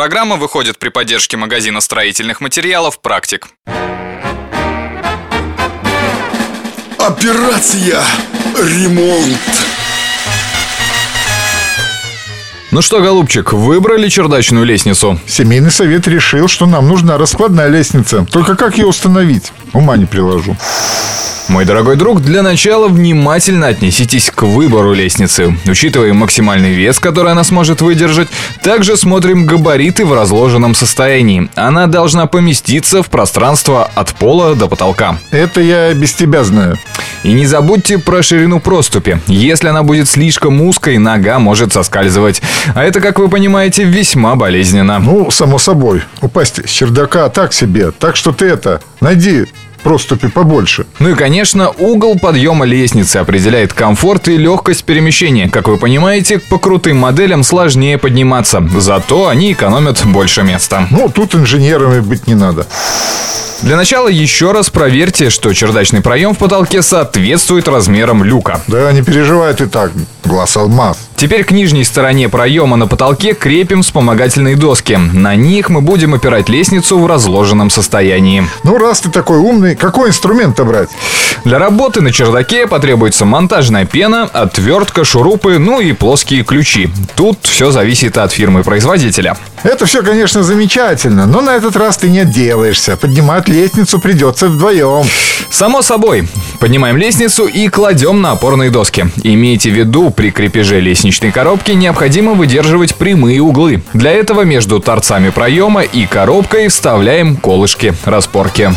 программа выходит при поддержке магазина строительных материалов «Практик». Операция «Ремонт». Ну что, голубчик, выбрали чердачную лестницу? Семейный совет решил, что нам нужна раскладная лестница. Только как ее установить? Ума не приложу. Мой дорогой друг, для начала внимательно отнеситесь к выбору лестницы. Учитываем максимальный вес, который она сможет выдержать. Также смотрим габариты в разложенном состоянии. Она должна поместиться в пространство от пола до потолка. Это я без тебя знаю. И не забудьте про ширину проступи. Если она будет слишком узкой, нога может соскальзывать. А это, как вы понимаете, весьма болезненно. Ну, само собой. Упасть с чердака так себе. Так что ты это, найди проступи побольше. Ну и, конечно, угол подъема лестницы определяет комфорт и легкость перемещения. Как вы понимаете, по крутым моделям сложнее подниматься, зато они экономят больше места. Ну, тут инженерами быть не надо. Для начала еще раз проверьте, что чердачный проем в потолке соответствует размерам люка. Да, не переживай ты так, глаз алмаз. Теперь к нижней стороне проема на потолке крепим вспомогательные доски. На них мы будем опирать лестницу в разложенном состоянии. Ну, раз ты такой умный, какой инструмент-то брать? Для работы на чердаке потребуется монтажная пена, отвертка, шурупы, ну и плоские ключи. Тут все зависит от фирмы-производителя. Это все, конечно, замечательно, но на этот раз ты не отделаешься. Поднимать лестницу придется вдвоем. Само собой. Поднимаем лестницу и кладем на опорные доски. Имейте в виду, при крепеже лестничной коробки необходимо выдерживать прямые углы. Для этого между торцами проема и коробкой вставляем колышки, распорки.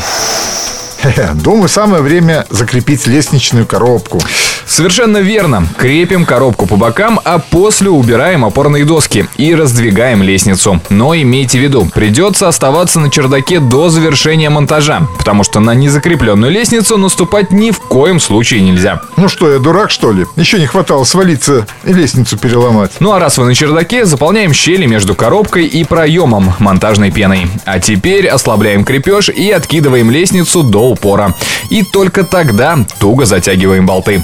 Думаю, самое время закрепить лестничную коробку. Совершенно верно. Крепим коробку по бокам, а после убираем опорные доски и раздвигаем лестницу. Но имейте в виду, придется оставаться на чердаке до завершения монтажа, потому что на незакрепленную лестницу наступать ни в коем случае нельзя. Ну что, я дурак, что ли? Еще не хватало свалиться и лестницу переломать. Ну а раз вы на чердаке, заполняем щели между коробкой и проемом монтажной пеной. А теперь ослабляем крепеж и откидываем лестницу до упора. И только тогда туго затягиваем болты.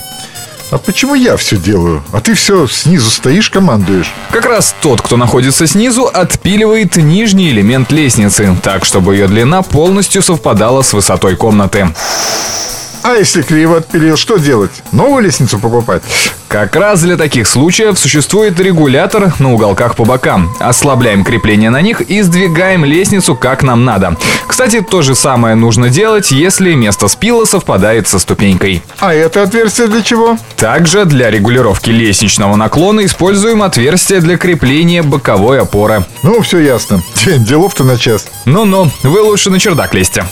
А почему я все делаю? А ты все снизу стоишь, командуешь? Как раз тот, кто находится снизу, отпиливает нижний элемент лестницы, так, чтобы ее длина полностью совпадала с высотой комнаты. А если криво отпилил, что делать? Новую лестницу покупать? Как раз для таких случаев существует регулятор на уголках по бокам. Ослабляем крепление на них и сдвигаем лестницу как нам надо. Кстати, то же самое нужно делать, если место спила совпадает со ступенькой. А это отверстие для чего? Также для регулировки лестничного наклона используем отверстие для крепления боковой опоры. Ну, все ясно. Делов-то на час. Ну-ну, вы лучше на чердак лезьте.